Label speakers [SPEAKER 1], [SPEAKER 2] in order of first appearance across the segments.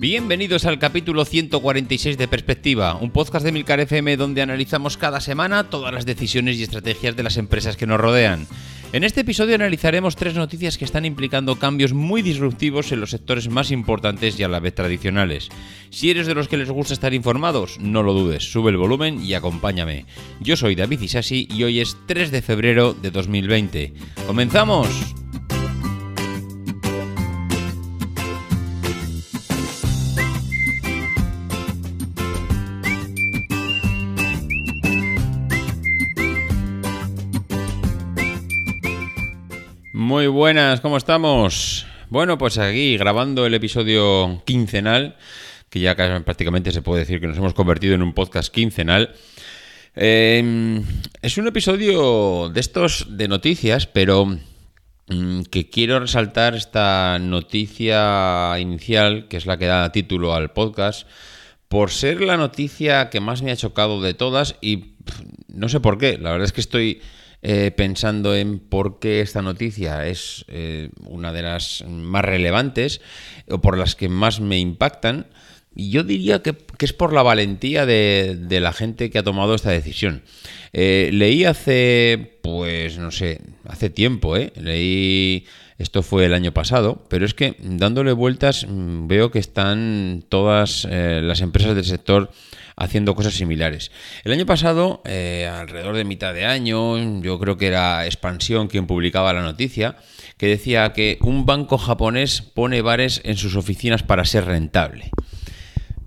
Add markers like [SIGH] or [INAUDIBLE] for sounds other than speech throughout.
[SPEAKER 1] Bienvenidos al capítulo 146 de Perspectiva, un podcast de Milcar FM donde analizamos cada semana todas las decisiones y estrategias de las empresas que nos rodean. En este episodio analizaremos tres noticias que están implicando cambios muy disruptivos en los sectores más importantes y a la vez tradicionales. Si eres de los que les gusta estar informados, no lo dudes, sube el volumen y acompáñame. Yo soy David Isasi y hoy es 3 de febrero de 2020. ¡Comenzamos! Muy buenas, ¿cómo estamos? Bueno, pues aquí grabando el episodio quincenal, que ya prácticamente se puede decir que nos hemos convertido en un podcast quincenal. Em, es un episodio de estos de noticias, pero mm, que quiero resaltar esta noticia inicial, que es la que da título al podcast, por ser la noticia que más me ha chocado de todas y no sé por qué, la verdad es que estoy eh, pensando en por qué esta noticia es eh, una de las más relevantes o por las que más me impactan. Y yo diría que, es por la valentía de, la gente que ha tomado esta decisión. Eh, leí hace, pues no sé, hace tiempo, leí, esto fue el año pasado, pero es que dándole vueltas mm, veo que están todas las empresas del sector haciendo cosas similares. El año pasado, eh, alrededor de mitad de año, yo creo que era Expansión quien publicaba la noticia, que decía que un banco japonés pone bares en sus oficinas para ser rentable.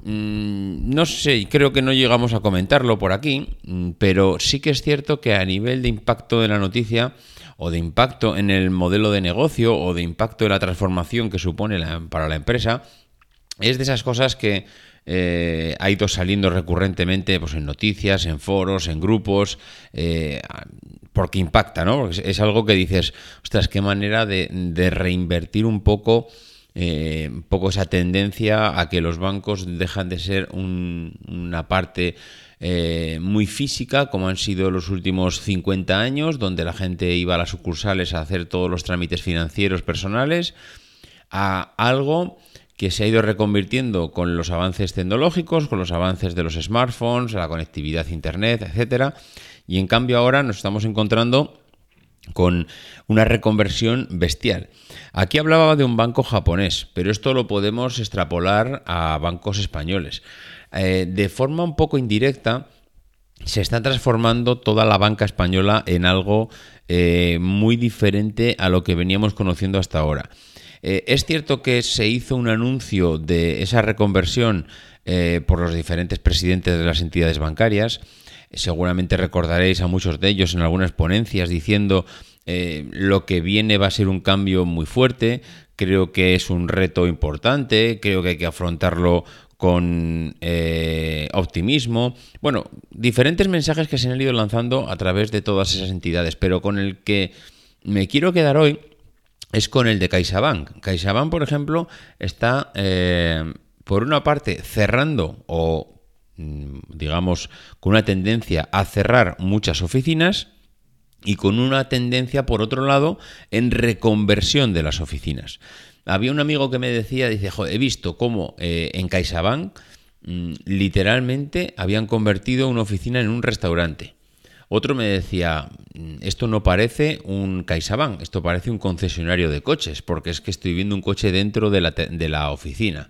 [SPEAKER 1] Mm, no sé, creo que no llegamos a comentarlo por aquí, mm, pero sí que es cierto que a nivel de impacto de la noticia o de impacto en el modelo de negocio o de impacto en la transformación que supone para la empresa, es de esas cosas que eh, ha ido saliendo recurrentemente pues, en noticias, en foros, en grupos, eh, porque impacta, ¿no? es, algo que dices, ostras, qué manera de, reinvertir un poco, eh, un poco esa tendencia a que los bancos dejan de ser una parte muy física, como han sido los últimos 50 años, donde la gente iba a las sucursales a hacer todos los trámites financieros personales, a algo que se ha ido reconvirtiendo con los avances tecnológicos, con los avances de los smartphones, la conectividad Internet, etcétera, y en cambio ahora nos estamos encontrando con una reconversión bestial. Aquí hablaba de un banco japonés, pero esto lo podemos extrapolar a bancos españoles. Eh, de forma un poco indirecta, se está transformando toda la banca española en algo eh, muy diferente a lo que veníamos conociendo hasta ahora. Eh, es cierto que se hizo un anuncio de esa reconversión eh, por los diferentes presidentes de las entidades bancarias. Seguramente recordaréis a muchos de ellos en algunas ponencias diciendo eh, lo que viene va a ser un cambio muy fuerte, creo que es un reto importante, creo que hay que afrontarlo con optimismo. Bueno, diferentes mensajes que se han ido lanzando a través de todas esas entidades, pero con el que me quiero quedar hoy es con el de CaixaBank. CaixaBank, por ejemplo, está, eh, por una parte, cerrando o, mm, digamos, con una tendencia a cerrar muchas oficinas y con una tendencia, por otro lado, en reconversión de las oficinas. Había un amigo que me decía, dice, he visto cómo eh, en CaixaBank mm, literalmente habían convertido una oficina en un restaurante. Otro me decía, esto no parece un CaixaBank, esto parece un concesionario de coches, porque es que estoy viendo un coche dentro de la, de la oficina.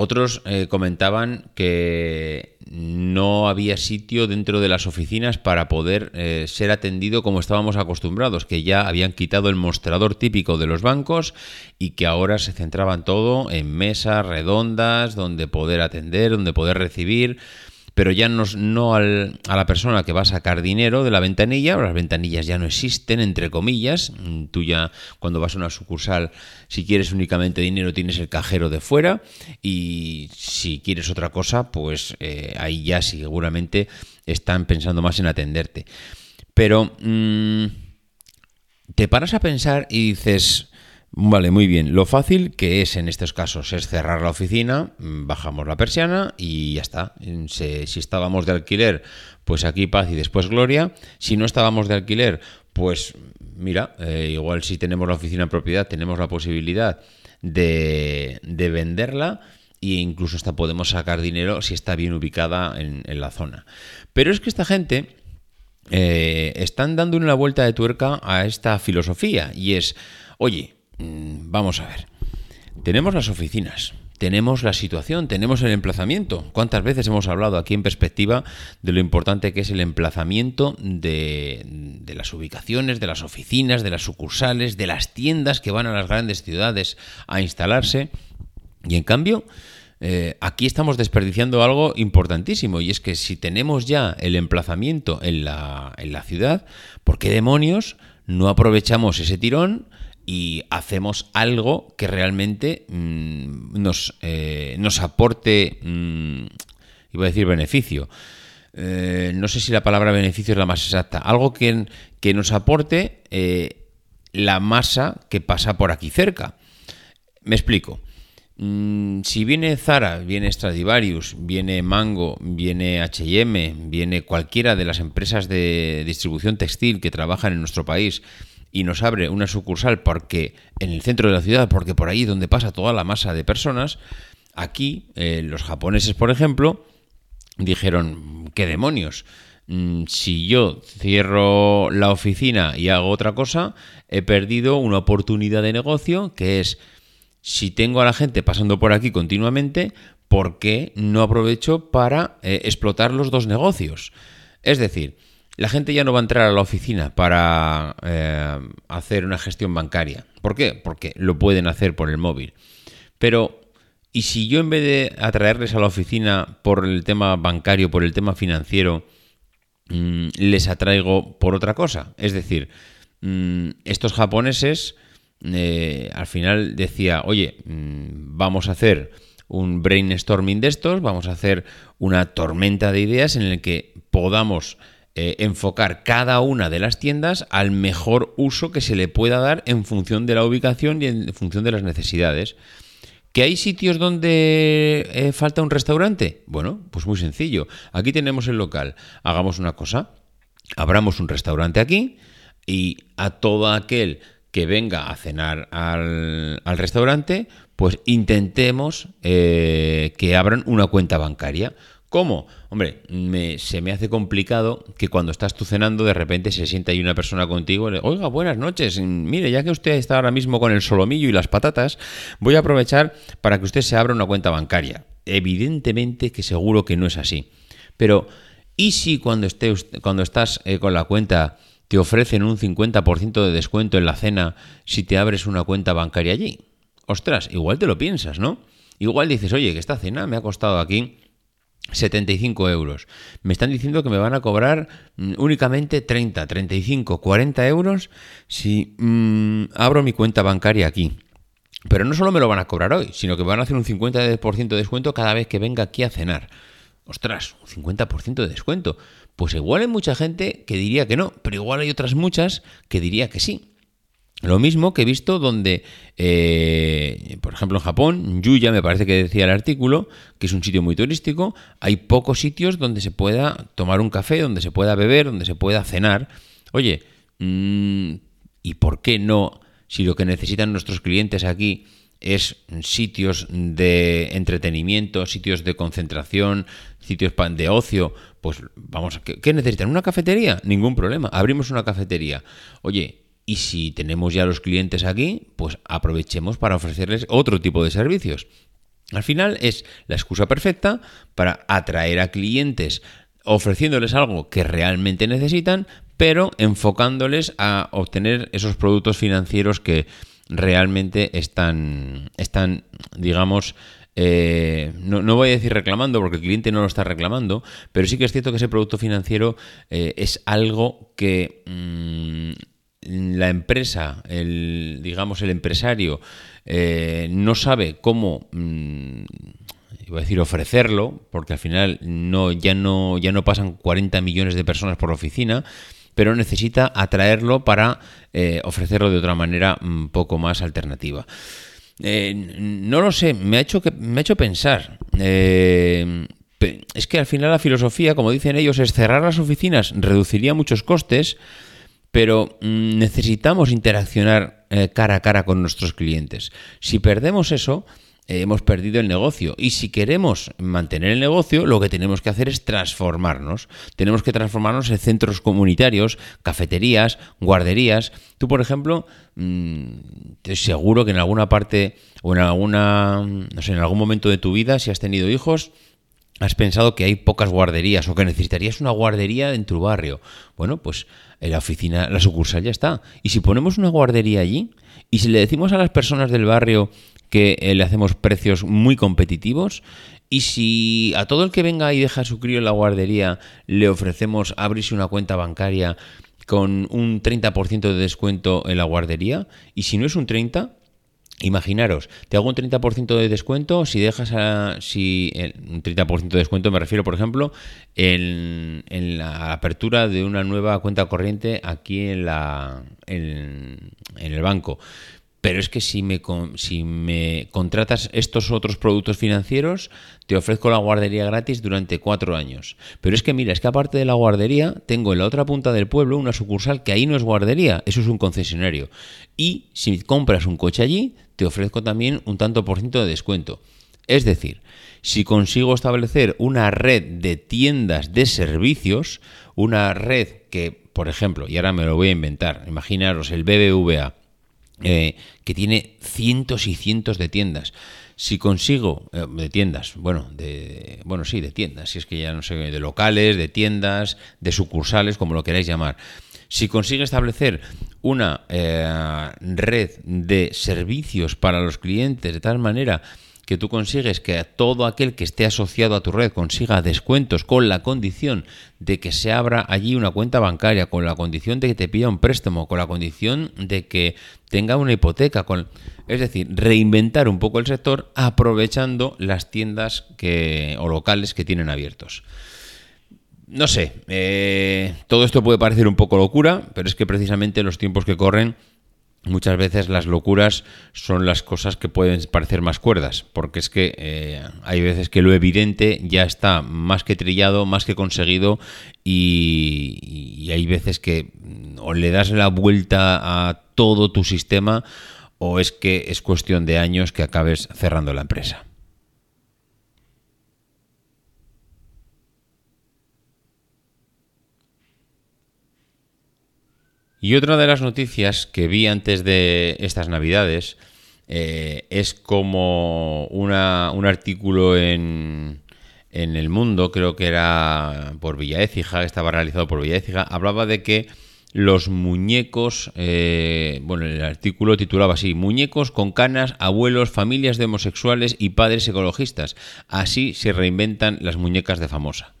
[SPEAKER 1] Otros eh, comentaban que no había sitio dentro de las oficinas para poder eh, ser atendido como estábamos acostumbrados, que ya habían quitado el mostrador típico de los bancos y que ahora se centraban todo en mesas redondas donde poder atender, donde poder recibir pero ya no, no al, a la persona que va a sacar dinero de la ventanilla, las ventanillas ya no existen, entre comillas, mm, tú ya cuando vas a una sucursal, si quieres únicamente dinero tienes el cajero de fuera y si quieres otra cosa, pues eh, ahí ya seguramente están pensando más en atenderte. Pero mm, te paras a pensar y dices, Vale, muy bien. Lo fácil que es en estos casos es cerrar la oficina, mm, bajamos la persiana y ya está. Si estábamos de alquiler, pues aquí paz y después gloria. Si no estábamos de alquiler, pues mira, eh, igual si tenemos la oficina en propiedad, tenemos la posibilidad de, venderla e incluso hasta podemos sacar dinero si está bien ubicada en, la zona. Pero es que esta gente eh, están dando una vuelta de tuerca a esta filosofía y es, oye, Mm, vamos a ver. Tenemos las oficinas, tenemos la situación, tenemos el emplazamiento. ¿Cuántas veces hemos hablado aquí en perspectiva de lo importante que es el emplazamiento de, las ubicaciones, de las oficinas, de las sucursales, de las tiendas que van a las grandes ciudades a instalarse? Y en cambio, eh, aquí estamos desperdiciando algo importantísimo y es que si tenemos ya el emplazamiento en la, en la ciudad, ¿por qué demonios no aprovechamos ese tirón? Y hacemos algo que realmente mm, nos, eh, nos, aporte, mm, iba a decir beneficio, eh, no sé si la palabra beneficio es la más exacta, algo que, que nos aporte eh, la masa que pasa por aquí cerca. Me explico. Mm, si viene Zara, viene Stradivarius, viene Mango, viene HM, viene cualquiera de las empresas de distribución textil que trabajan en nuestro país y nos abre una sucursal porque en el centro de la ciudad, porque por ahí donde pasa toda la masa de personas, aquí eh, los japoneses, por ejemplo, dijeron, ¿qué demonios? Mm, si yo cierro la oficina y hago otra cosa, he perdido una oportunidad de negocio que es, si tengo a la gente pasando por aquí continuamente, ¿por qué no aprovecho para eh, explotar los dos negocios? Es decir, la gente ya no va a entrar a la oficina para eh, hacer una gestión bancaria. ¿Por qué? Porque lo pueden hacer por el móvil. Pero, ¿y si yo en vez de atraerles a la oficina por el tema bancario, por el tema financiero, mm, les atraigo por otra cosa? Es decir, mm, estos japoneses eh, al final decía, oye, mm, vamos a hacer un brainstorming de estos, vamos a hacer una tormenta de ideas en el que podamos eh, enfocar cada una de las tiendas al mejor uso que se le pueda dar en función de la ubicación y en función de las necesidades. ¿Que hay sitios donde eh, falta un restaurante? Bueno, pues muy sencillo. Aquí tenemos el local. Hagamos una cosa. Abramos un restaurante aquí y a todo aquel que venga a cenar al, restaurante, pues intentemos eh, que abran una cuenta bancaria. ¿Cómo? Hombre, se me hace complicado que cuando estás tú cenando de repente se sienta ahí una persona contigo y le, oiga, buenas noches, mire, ya que usted está ahora mismo con el solomillo y las patatas, voy a aprovechar para que usted se abra una cuenta bancaria. Evidentemente que seguro que no es así. Pero, ¿y si cuando, esté, cuando estás eh, con la cuenta te ofrecen un 50% de descuento en la cena si te abres una cuenta bancaria allí? Ostras, igual te lo piensas, ¿no? Igual dices, oye, que esta cena me ha costado aquí 75 euros. Me están diciendo que me van a cobrar mm, únicamente 30, 35, 40 euros si mm, abro mi cuenta bancaria aquí. Pero no solo me lo van a cobrar hoy, sino que van a hacer un 50% de descuento cada vez que venga aquí a cenar. Ostras, un 50% de descuento. Pues igual hay mucha gente que diría que no, pero igual hay otras muchas que diría que sí. Lo mismo que he visto donde, eh, por ejemplo, en Japón, Yuya, me parece que decía el artículo, que es un sitio muy turístico, hay pocos sitios donde se pueda tomar un café, donde se pueda beber, donde se pueda cenar. oye, mm, ¿y por qué no, si lo que necesitan nuestros clientes aquí es sitios de entretenimiento, sitios de concentración, sitios de ocio, pues vamos, ¿qué, necesitan? ¿Una cafetería? Ningún problema, abrimos una cafetería. Oye, y si tenemos ya los clientes aquí, pues aprovechemos para ofrecerles otro tipo de servicios. Al final es la excusa perfecta para atraer a clientes ofreciéndoles algo que realmente necesitan, pero enfocándoles a obtener esos productos financieros que realmente están, están digamos, eh, no, voy a decir reclamando, porque el cliente no lo está reclamando, pero sí que es cierto que ese producto financiero eh, es algo que mm, la empresa, el, digamos, el empresario, eh, no sabe cómo. Mm, iba a decir ofrecerlo, porque al final no, ya, no, ya no pasan 40 millones de personas por oficina, pero necesita atraerlo para eh, ofrecerlo de otra manera un poco más alternativa. Eh, no lo sé, me ha hecho, que, me ha hecho pensar. Es que al final la filosofía, como dicen ellos, es cerrar las oficinas, reduciría muchos costes, pero mm, necesitamos interaccionar cara a cara con nuestros clientes. Si perdemos eso, hemos perdido el negocio. Y si queremos mantener el negocio, lo que tenemos que hacer es transformarnos. Tenemos que transformarnos en centros comunitarios, cafeterías, guarderías. Tú, por ejemplo, mm, te seguro que en alguna parte o en alguna, no sé, en algún momento de tu vida, si has tenido hijos, has pensado que hay pocas guarderías o que necesitarías una guardería en tu barrio. Bueno, pues la oficina, la sucursal ya está. Y si ponemos una guardería allí y si le decimos a las personas del barrio que eh, le hacemos precios muy competitivos. Y si a todo el que venga y deja su crío en la guardería le ofrecemos abrirse una cuenta bancaria con un 30% de descuento en la guardería, y si no es un 30%, Imaginaros, te hago un 30% de descuento si dejas a, si un 30% de descuento me refiero, por ejemplo, en, la apertura de una nueva cuenta corriente aquí en la en el banco. Pero es que si me, si me contratas estos otros productos financieros, te ofrezco la guardería gratis durante cuatro años. Pero es que mira, es que aparte de la guardería, tengo en la otra punta del pueblo una sucursal que ahí no es guardería, eso es un concesionario. Y si compras un coche allí, te ofrezco también un tanto por ciento de descuento. Es decir, si consigo establecer una red de tiendas de servicios, una red que, por ejemplo, y ahora me lo voy a inventar, imaginaros el BBVA, eh, que tiene cientos y cientos de tiendas. Si consigo, eh, de tiendas, bueno, de, bueno, sí, de tiendas, si es que ya no sé, de locales, de tiendas, de sucursales, como lo queráis llamar. Si consigue establecer una eh, red de servicios para los clientes de tal manera que tú consigues que todo aquel que esté asociado a tu red consiga descuentos con la condición de que se abra allí una cuenta bancaria, con la condición de que te pida un préstamo, con la condición de que tenga una hipoteca, con es decir, reinventar un poco el sector aprovechando las tiendas que, o locales que tienen abiertos. No sé, eh, todo esto puede parecer un poco locura, pero es que precisamente los tiempos que corren muchas veces las locuras son las cosas que pueden parecer más cuerdas, porque es que eh, hay veces que lo evidente ya está más que trillado, más que conseguido, y, y hay veces que mm, o le das la vuelta a todo tu sistema o es que es cuestión de años que acabes cerrando la empresa. Y otra de las noticias que vi antes de estas navidades eh, es como una, un artículo en, en El Mundo, creo que era por Villa Écija, estaba realizado por Villa Écija, hablaba de que los muñecos, eh, bueno, el artículo titulaba así, muñecos con canas, abuelos, familias de homosexuales y padres ecologistas. Así se reinventan las muñecas de famosa.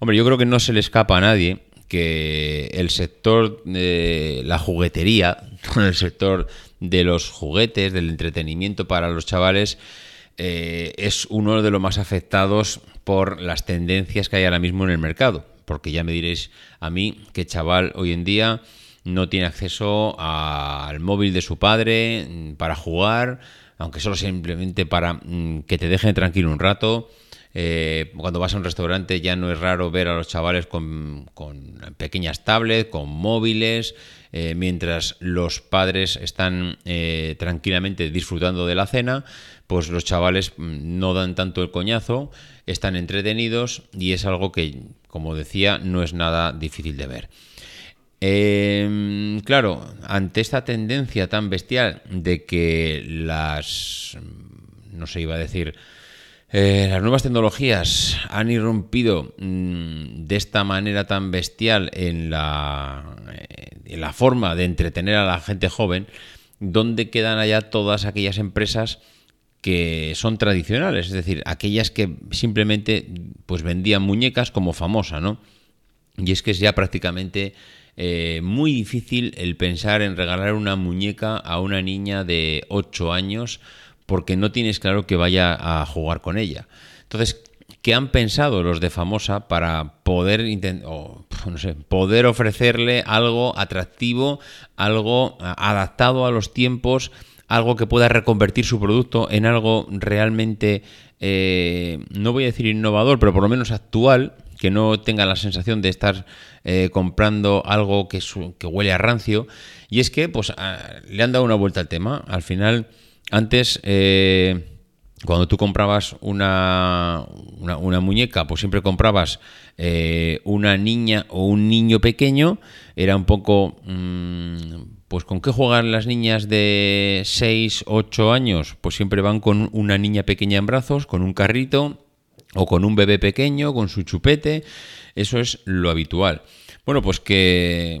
[SPEAKER 1] Hombre, yo creo que no se le escapa a nadie que el sector de la juguetería, [LAUGHS] el sector de los juguetes, del entretenimiento para los chavales, eh, es uno de los más afectados por las tendencias que hay ahora mismo en el mercado. Porque ya me diréis a mí que chaval hoy en día no tiene acceso al móvil de su padre mm, para jugar, aunque solo simplemente para mm, que te dejen tranquilo un rato eh, cuando vas a un restaurante ya no es raro ver a los chavales con, pequeñas tablets, con móviles, eh, mientras los padres están eh, tranquilamente disfrutando de la cena, pues los chavales mm, no dan tanto el coñazo, están entretenidos y es algo que, como decía, no es nada difícil de ver. Em, claro, ante esta tendencia tan bestial de que las, no se iba a decir, eh, las nuevas tecnologías han irrumpido mm, de esta manera tan bestial en la, eh, en la forma de entretener a la gente joven, ¿dónde quedan allá todas aquellas empresas que son tradicionales? Es decir, aquellas que simplemente pues vendían muñecas como famosa, ¿no? Y es que es ya prácticamente eh, muy difícil el pensar en regalar una muñeca a una niña de 8 años porque no tienes claro que vaya a jugar con ella. Entonces, ¿qué han pensado los de Famosa para poder, no sé, poder ofrecerle algo atractivo, algo adaptado a los tiempos? algo que pueda reconvertir su producto en algo realmente, eh, no voy a decir innovador, pero por lo menos actual, que no tenga la sensación de estar eh, comprando algo que, que, huele a rancio. Y es que pues, le han dado una vuelta al tema. Al final, antes... Eh, cuando tú comprabas una, una, muñeca, pues siempre comprabas eh, una niña o un niño pequeño. Era un poco, mm, pues con qué juegan las niñas de 6, 8 años. Pues siempre van con una niña pequeña en brazos, con un carrito o con un bebé pequeño, con su chupete. Eso es lo habitual. Bueno, pues que...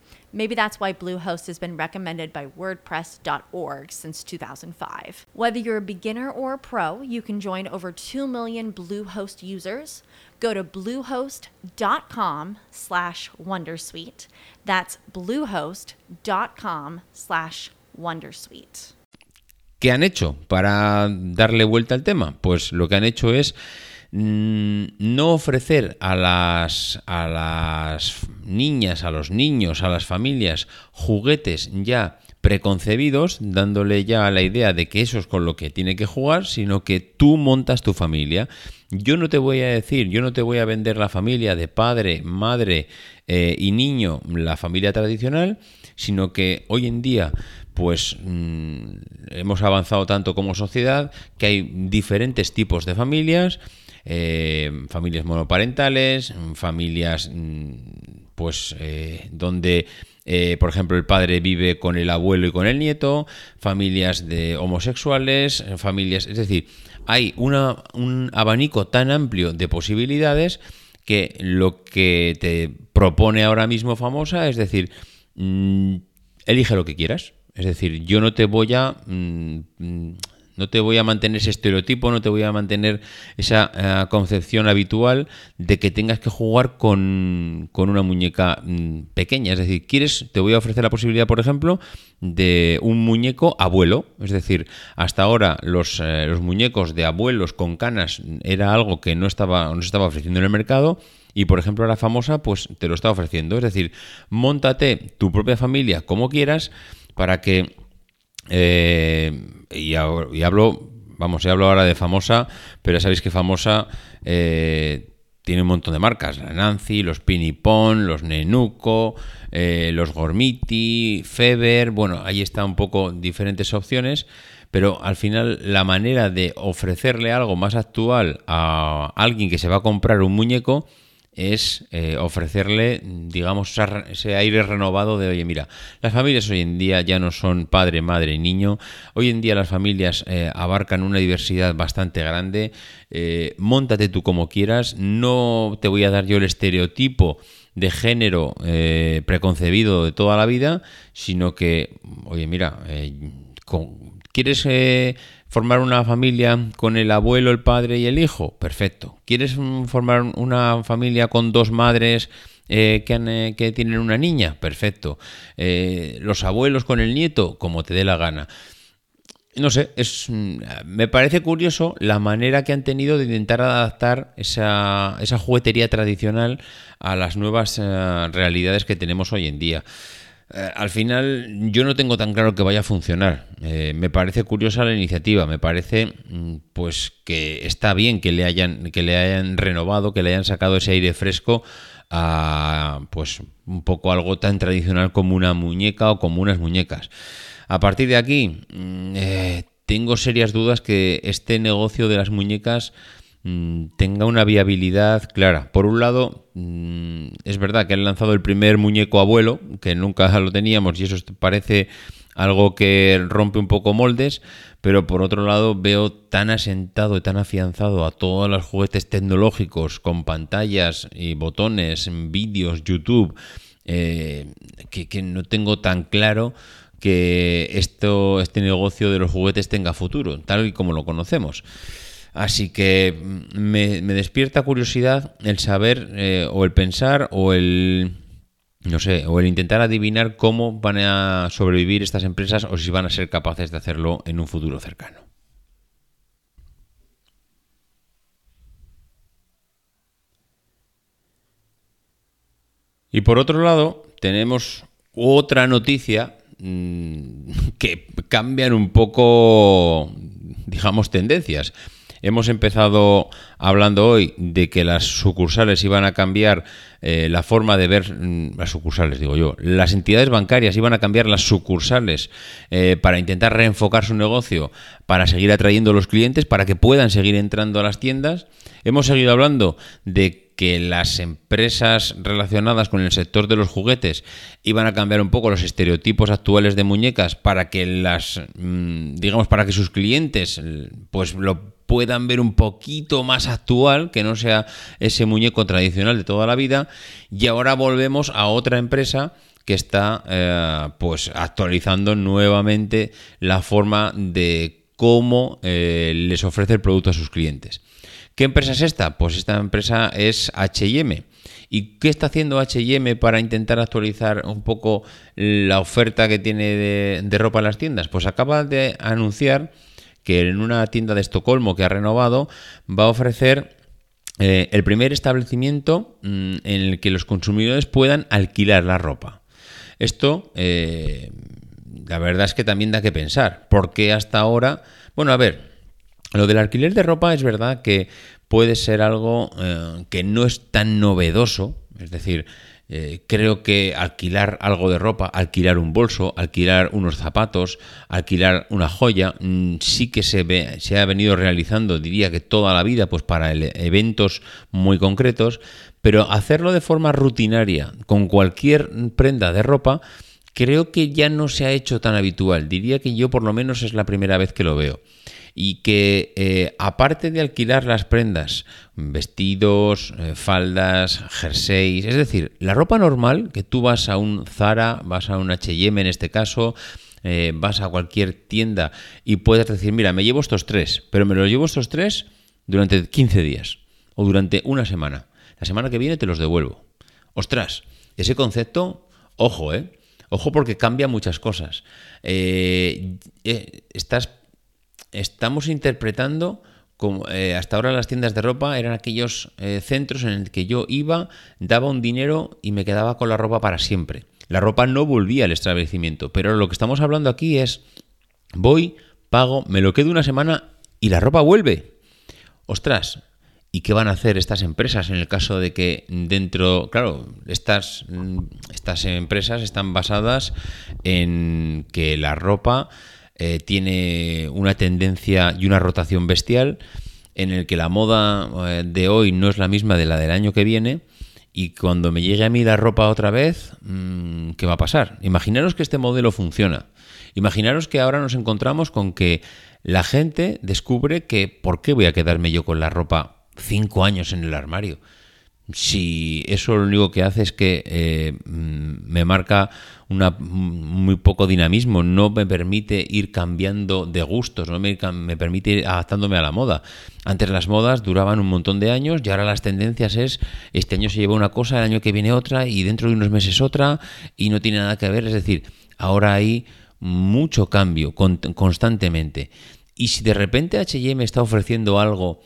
[SPEAKER 2] Maybe that's why Bluehost has been recommended by WordPress.org since 2005. Whether you're a beginner or a pro, you can join over 2 million Bluehost users. Go to bluehost.com slash Wondersuite. That's bluehost.com slash Wondersuite.
[SPEAKER 1] ¿Qué han hecho para darle vuelta al tema? Pues lo que han hecho es Mm, no ofrecer a las, a las niñas, a los niños, a las familias juguetes ya preconcebidos, dándole ya la idea de que eso es con lo que tiene que jugar, sino que tú montas tu familia. Yo no te voy a decir, yo no te voy a vender la familia de padre, madre eh, y niño, la familia tradicional, sino que hoy en día pues mm, hemos avanzado tanto como sociedad que hay diferentes tipos de familias eh, familias monoparentales, familias mm, pues eh, donde eh, por ejemplo el padre vive con el abuelo y con el nieto, familias de homosexuales, familias, es decir, hay una, un abanico tan amplio de posibilidades que lo que te propone ahora mismo famosa es decir, mm, elige lo que quieras. Es decir, yo no te voy a mm, no te voy a mantener ese estereotipo, no te voy a mantener esa eh, concepción habitual de que tengas que jugar con, una muñeca mm, pequeña. Es decir, quieres, te voy a ofrecer la posibilidad, por ejemplo, de un muñeco abuelo. Es decir, hasta ahora los, eh, los muñecos de abuelos con canas era algo que no estaba, no se estaba ofreciendo en el mercado. Y por ejemplo, la famosa, pues te lo está ofreciendo. Es decir, montate tu propia familia como quieras para que eh, y, hablo, vamos, hablo ahora de Famosa, pero ya sabéis que Famosa eh, tiene un montón de marcas. La Nancy, los Pinipon, los Nenuco, eh, los Gormiti, Feber. Bueno, ahí está un poco diferentes opciones. Pero al final la manera de ofrecerle algo más actual a alguien que se va a comprar un muñeco es eh, ofrecerle, digamos, ese aire renovado de, oye, mira, las familias hoy en día ya no son padre, madre, niño, hoy en día las familias eh, abarcan una diversidad bastante grande, eh, montate tú como quieras, no te voy a dar yo el estereotipo de género preconcebido de toda la vida, sino que, oye, mira, ¿quieres formar una familia con el abuelo, el padre y el hijo? Perfecto. ¿Quieres formar una familia con dos madres eh, que, que, tienen una niña? Perfecto. Eh, los abuelos con el nieto, como te dé la gana. No sé, es, me parece curioso la manera que han tenido de intentar adaptar esa, esa juguetería tradicional a las nuevas eh, realidades que tenemos hoy en día. Eh, al final yo no tengo tan claro que vaya a funcionar. Eh, me parece curiosa la iniciativa, me parece mm, pues que está bien que le hayan que le hayan renovado, que le hayan sacado ese aire fresco a pues un poco algo tan tradicional como una muñeca o como unas muñecas. A partir de aquí mm, eh, tengo serias dudas que este negocio de las muñecas tenga una viabilidad clara. Por un lado, mm, es verdad que han lanzado el primer muñeco abuelo, que nunca lo teníamos, y eso parece algo que rompe un poco moldes, pero por otro lado veo tan asentado y tan afianzado a todos los juguetes tecnológicos con pantallas y botones, vídeos, YouTube, eh, que, que no tengo tan claro que esto, este negocio de los juguetes tenga futuro, tal y como lo conocemos. Así que mm, me, despierta curiosidad el saber eh, o el pensar o el no sé, o el intentar adivinar cómo van a sobrevivir estas empresas o si van a ser capaces de hacerlo en un futuro cercano. Y por otro lado, tenemos otra noticia mm, [LAUGHS] que cambian un poco, digamos, tendencias. Hemos empezado hablando hoy de que las sucursales iban a cambiar eh, la forma de ver, mm, las sucursales digo yo, las entidades bancarias iban a cambiar las sucursales eh, para intentar reenfocar su negocio, para seguir atrayendo a los clientes, para que puedan seguir entrando a las tiendas. Hemos seguido hablando de que las empresas relacionadas con el sector de los juguetes iban a cambiar un poco los estereotipos actuales de muñecas para que las mm, digamos para que sus clientes pues lo puedan ver un poquito más actual, que no sea ese muñeco tradicional de toda la vida. Y ahora volvemos a otra empresa que está eh, pues actualizando nuevamente la forma de cómo eh, les ofrece el producto a sus clientes. ¿Qué empresa es esta? Pues esta empresa es HM. ¿Y qué está haciendo HM para intentar actualizar un poco la oferta que tiene de, de ropa en las tiendas? Pues acaba de anunciar que en una tienda de Estocolmo que ha renovado va a ofrecer eh, el primer establecimiento mm, en el que los consumidores puedan alquilar la ropa. Esto, eh, la verdad es que también da que pensar, porque hasta ahora, bueno, a ver, lo del alquiler de ropa es verdad que puede ser algo eh, que no es tan novedoso, es decir, eh, creo que alquilar algo de ropa, alquilar un bolso, alquilar unos zapatos, alquilar una joya, mm, sí que se, ve, se ha venido realizando, diría que toda la vida, pues para eventos muy concretos, pero hacerlo de forma rutinaria con cualquier prenda de ropa, creo que ya no se ha hecho tan habitual. Diría que yo por lo menos es la primera vez que lo veo y que eh, aparte de alquilar las prendas, vestidos, eh, faldas, jerseys, es decir, la ropa normal, que tú vas a un Zara, vas a un HM en este caso, eh, vas a cualquier tienda y puedes decir, mira, me llevo estos tres, pero me los llevo estos tres durante 15 días o durante una semana. La semana que viene te los devuelvo. Ostras, ese concepto, ojo, ¿eh? Ojo porque cambia muchas cosas. estás estamos interpretando como eh, hasta ahora las tiendas de ropa eran aquellos eh, centros en el que yo iba, daba un dinero y me quedaba con la ropa para siempre. La ropa no volvía al establecimiento, pero lo que estamos hablando aquí es voy, pago, me lo quedo una semana y la ropa vuelve. Ostras, ¿y qué van a hacer estas empresas en el caso de que dentro, claro, estas, estas empresas están basadas en que la ropa eh, tiene una tendencia y una rotación bestial en el que la moda eh, de hoy no es la misma de la del año que viene y cuando me llegue a mí la ropa otra vez, mm, ¿qué va a pasar? Imaginaros que este modelo funciona. Imaginaros que ahora nos encontramos con que la gente descubre que ¿por qué voy a quedarme yo con la ropa cinco años en el armario? Si eso lo único que hace es que eh, mm, me marca una, muy poco dinamismo, no me permite ir cambiando de gustos, no me, me, permite ir adaptándome a la moda. Antes las modas duraban un montón de años y ahora las tendencias es este año se lleva una cosa, el año que viene otra y dentro de unos meses otra y no tiene nada que ver. Es decir, ahora hay mucho cambio constantemente. Y si de repente HM está ofreciendo algo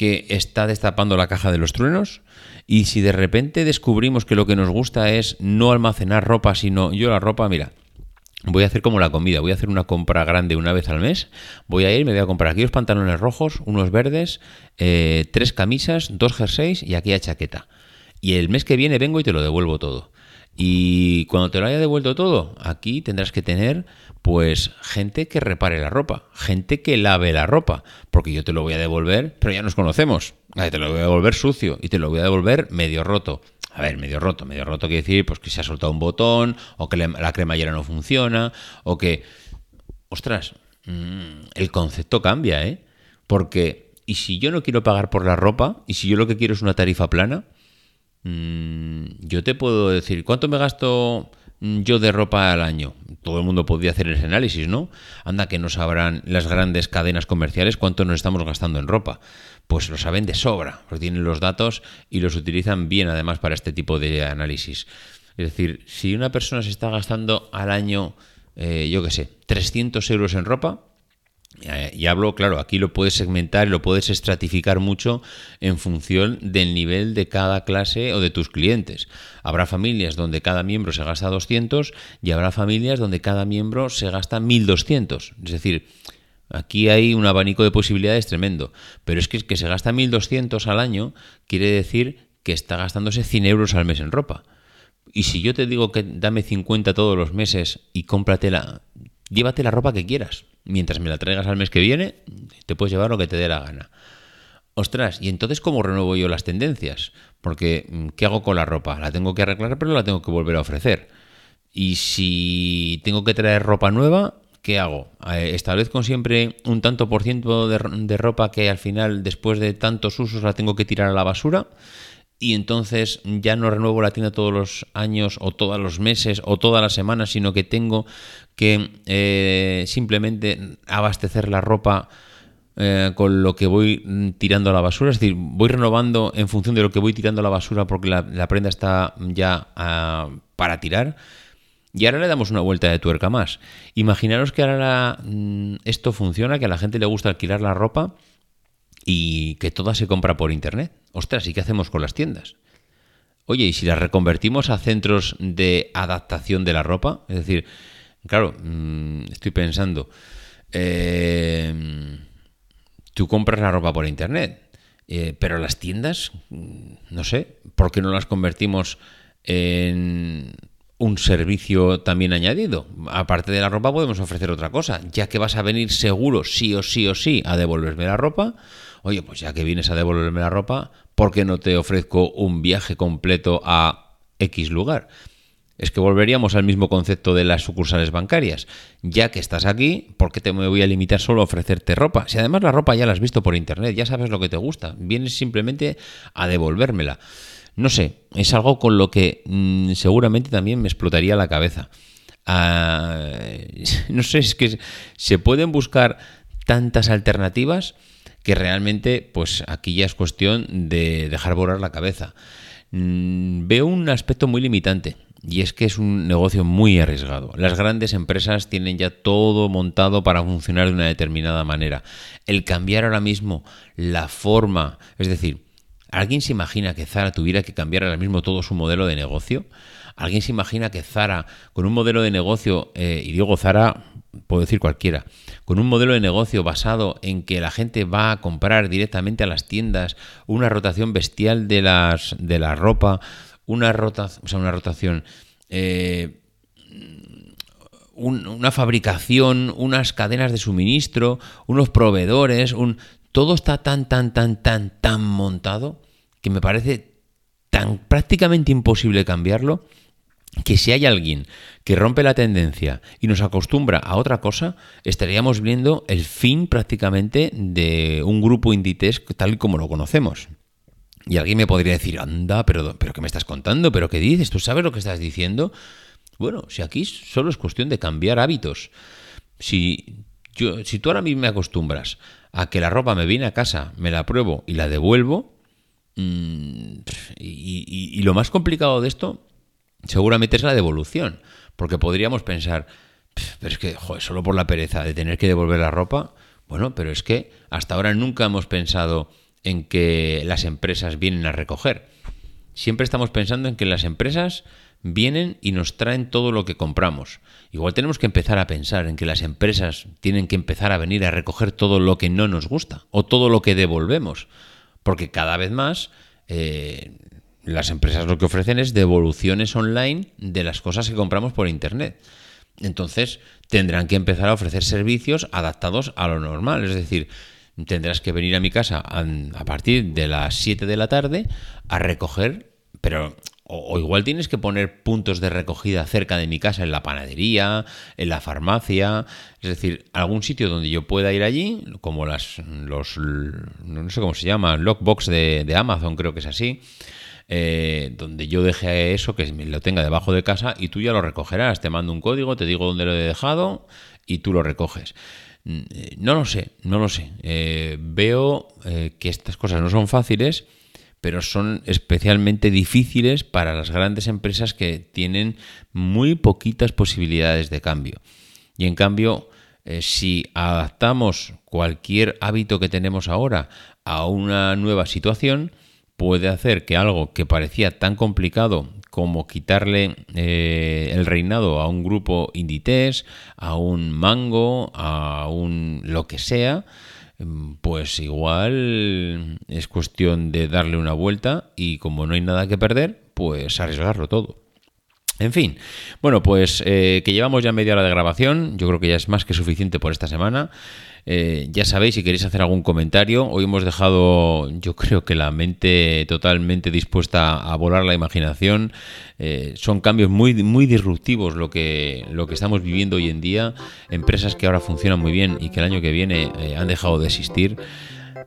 [SPEAKER 1] que está destapando la caja de los truenos, y si de repente descubrimos que lo que nos gusta es no almacenar ropa, sino yo la ropa, mira, voy a hacer como la comida, voy a hacer una compra grande una vez al mes, voy a ir, me voy a comprar aquí los pantalones rojos, unos verdes, eh, tres camisas, dos jerseys y aquí a chaqueta. Y el mes que viene vengo y te lo devuelvo todo. Y cuando te lo haya devuelto todo, aquí tendrás que tener pues gente que repare la ropa, gente que lave la ropa, porque yo te lo voy a devolver, pero ya nos conocemos. Te lo voy a devolver sucio y te lo voy a devolver medio roto. A ver, medio roto, medio roto quiere decir pues que se ha soltado un botón, o que la cremallera no funciona, o que... Ostras, mm, el concepto cambia, ¿eh? Porque, ¿y si yo no quiero pagar por la ropa? ¿Y si yo lo que quiero es una tarifa plana? Mm, yo te puedo decir, ¿cuánto me gasto mm, yo de ropa al año? Todo el mundo podría hacer ese análisis, ¿no? Anda que no sabrán las grandes cadenas comerciales cuánto nos estamos gastando en ropa. Pues lo saben de sobra, porque tienen los datos y los utilizan bien además para este tipo de análisis. Es decir, si una persona se está gastando al año, eh, yo qué sé, 300 euros en ropa, y hablo, claro, aquí lo puedes segmentar y lo puedes estratificar mucho en función del nivel de cada clase o de tus clientes. Habrá familias donde cada miembro se gasta 200 y habrá familias donde cada miembro se gasta 1200. Es decir, aquí hay un abanico de posibilidades tremendo. Pero es que, que se gasta 1200 al año quiere decir que está gastándose 100 euros al mes en ropa. Y si yo te digo que dame 50 todos los meses y cómpratela, llévate la ropa que quieras mientras me la traigas al mes que viene, te puedes llevar lo que te dé la gana. Ostras, ¿y entonces cómo renuevo yo las tendencias? Porque, mm, ¿qué hago con la ropa? La tengo que arreglar, pero la tengo que volver a ofrecer. Y si tengo que traer ropa nueva, ¿qué hago? Eh, ¿Establezco siempre un tanto por ciento de, de ropa que al final, después de tantos usos, la tengo que tirar a la basura? Y entonces ya no renuevo la tienda todos los años o todos los meses o todas las semanas, sino que tengo que eh, simplemente abastecer la ropa eh, con lo que voy tirando a la basura, es decir, voy renovando en función de lo que voy tirando a la basura porque la, prenda está ya ah, para tirar. Y ahora le damos una vuelta de tuerca más. Imaginaros que ahora mm, esto funciona, que a la gente le gusta alquilar la ropa y que toda se compra por internet. Ostras, ¿y qué hacemos con las tiendas? Oye, ¿y si las reconvertimos a centros de adaptación de la ropa? Es decir, claro, mm, estoy pensando, eh, tú compras la ropa por internet, eh, pero las tiendas, mm, no sé, ¿por qué no las convertimos en un servicio también añadido. Aparte de la ropa podemos ofrecer otra cosa, ya que vas a venir seguro sí o sí o sí a devolverme la ropa. Oye, pues ya que vienes a devolverme la ropa, ¿por qué no te ofrezco un viaje completo a X lugar? Es que volveríamos al mismo concepto de las sucursales bancarias. Ya que estás aquí, ¿por qué te me voy a limitar solo a ofrecerte ropa? Si además la ropa ya la has visto por internet, ya sabes lo que te gusta, vienes simplemente a devolvérmela. No sé, es algo con lo que mm, seguramente también me explotaría la cabeza. Ah, [LAUGHS] no sé, es que se pueden buscar tantas alternativas que realmente, pues aquí ya es cuestión de dejar volar la cabeza. Mm, veo un aspecto muy limitante. Y es que es un negocio muy arriesgado. Las grandes empresas tienen ya todo montado para funcionar de una determinada manera. El cambiar ahora mismo la forma, es decir, ¿Alguien se imagina que Zara tuviera que cambiar ahora mismo todo su modelo de negocio? ¿Alguien se imagina que Zara, con un modelo de negocio, eh, y digo Zara, puedo decir cualquiera, con un modelo de negocio basado en que la gente va a comprar directamente a las tiendas, una rotación bestial de, las, de la ropa, una, rota, o sea, una rotación... Eh, una fabricación, unas cadenas de suministro, unos proveedores, un todo está tan, tan, tan, tan, tan montado que me parece tan prácticamente imposible cambiarlo que si hay alguien que rompe la tendencia y nos acostumbra a otra cosa, estaríamos viendo el fin prácticamente de un grupo Inditex tal como lo conocemos. Y alguien me podría decir, anda, pero, pero ¿qué me estás contando? ¿Pero qué dices? ¿Tú sabes lo que estás diciendo? Bueno, si aquí solo es cuestión de cambiar hábitos. Si, yo, si tú ahora mismo me acostumbras a que la ropa me viene a casa, me la pruebo y la devuelvo, mm, y lo más complicado de esto seguramente es la devolución, porque podríamos pensar, pero es que, joder, solo por la pereza de tener que devolver la ropa, bueno, pero es que hasta ahora nunca hemos pensado en que las empresas vienen a recoger. Siempre estamos pensando en que las empresas vienen y nos traen todo lo que compramos. Igual tenemos que empezar a pensar en que las empresas tienen que empezar a venir a recoger todo lo que no nos gusta o todo lo que devolvemos. Porque cada vez más eh, las empresas lo que ofrecen es devoluciones online de las cosas que compramos por Internet. Entonces tendrán que empezar a ofrecer servicios adaptados a lo normal. Es decir, tendrás que venir a mi casa a, partir de las 7 de la tarde a recoger, pero o, igual tienes que poner puntos de recogida cerca de mi casa, en la panadería, en la farmacia, es decir, algún sitio donde yo pueda ir allí, como las los no sé cómo se llama, lockbox de, de Amazon, creo que es así. Eh, donde yo deje eso, que lo tenga debajo de casa y tú ya lo recogerás. Te mando un código, te digo dónde lo he dejado y tú lo recoges. Mm, eh, no lo sé, no lo sé. Eh, veo que estas cosas no son fáciles, pero son especialmente difíciles para las grandes empresas que tienen muy poquitas posibilidades de cambio. Y en cambio, si adaptamos cualquier hábito que tenemos ahora a una nueva situación, puede hacer que algo que parecía tan complicado como quitarle eh, el reinado a un grupo Inditex, a un Mango, a un lo que sea, mm, pues igual es cuestión de darle una vuelta y como no hay nada que perder, pues arriesgarlo todo. En fin, bueno, pues eh, que llevamos ya media hora de grabación, yo creo que ya es más que suficiente por esta semana. Eh, ya sabéis, si queréis hacer algún comentario, hoy hemos dejado, yo creo que la mente totalmente dispuesta a volar la imaginación. Eh, son cambios muy, muy disruptivos lo que, lo que estamos viviendo hoy en día. Empresas que ahora funcionan muy bien y que el año que viene han dejado de existir.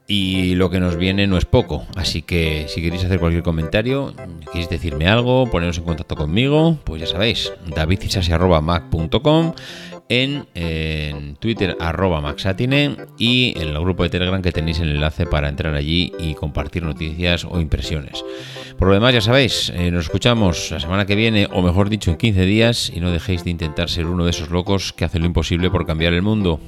[SPEAKER 1] Y lo que nos viene no es poco. Así que si queréis hacer cualquier comentario, queréis decirme algo, poneros en contacto conmigo, pues ya sabéis, davidcisasi.mac.com en, Twitter arroba maxatine y en el grupo de Telegram que tenéis el enlace para entrar allí y compartir noticias o impresiones. Por lo demás, ya sabéis, eh, nos escuchamos la semana que viene, o mejor dicho, en 15 días, y no dejéis de intentar ser uno de esos locos que hacen lo imposible por cambiar el mundo.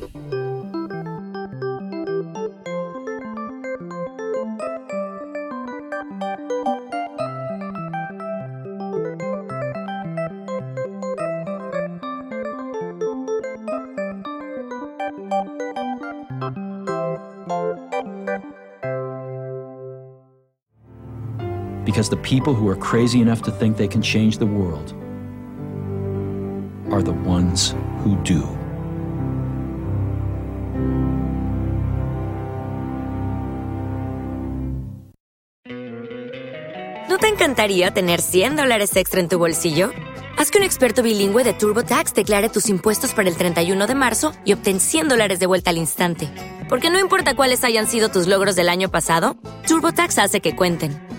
[SPEAKER 3] Because the people who are crazy enough to think they can change the world are the ones who do.
[SPEAKER 4] ¿No te encantaría tener 100 dólares extra en tu bolsillo? Haz que un experto bilingüe de TurboTax declare tus impuestos para el 31 de marzo y obtén 100 dólares de vuelta al instante. Porque no importa cuáles hayan sido tus logros del año pasado, TurboTax hace que cuenten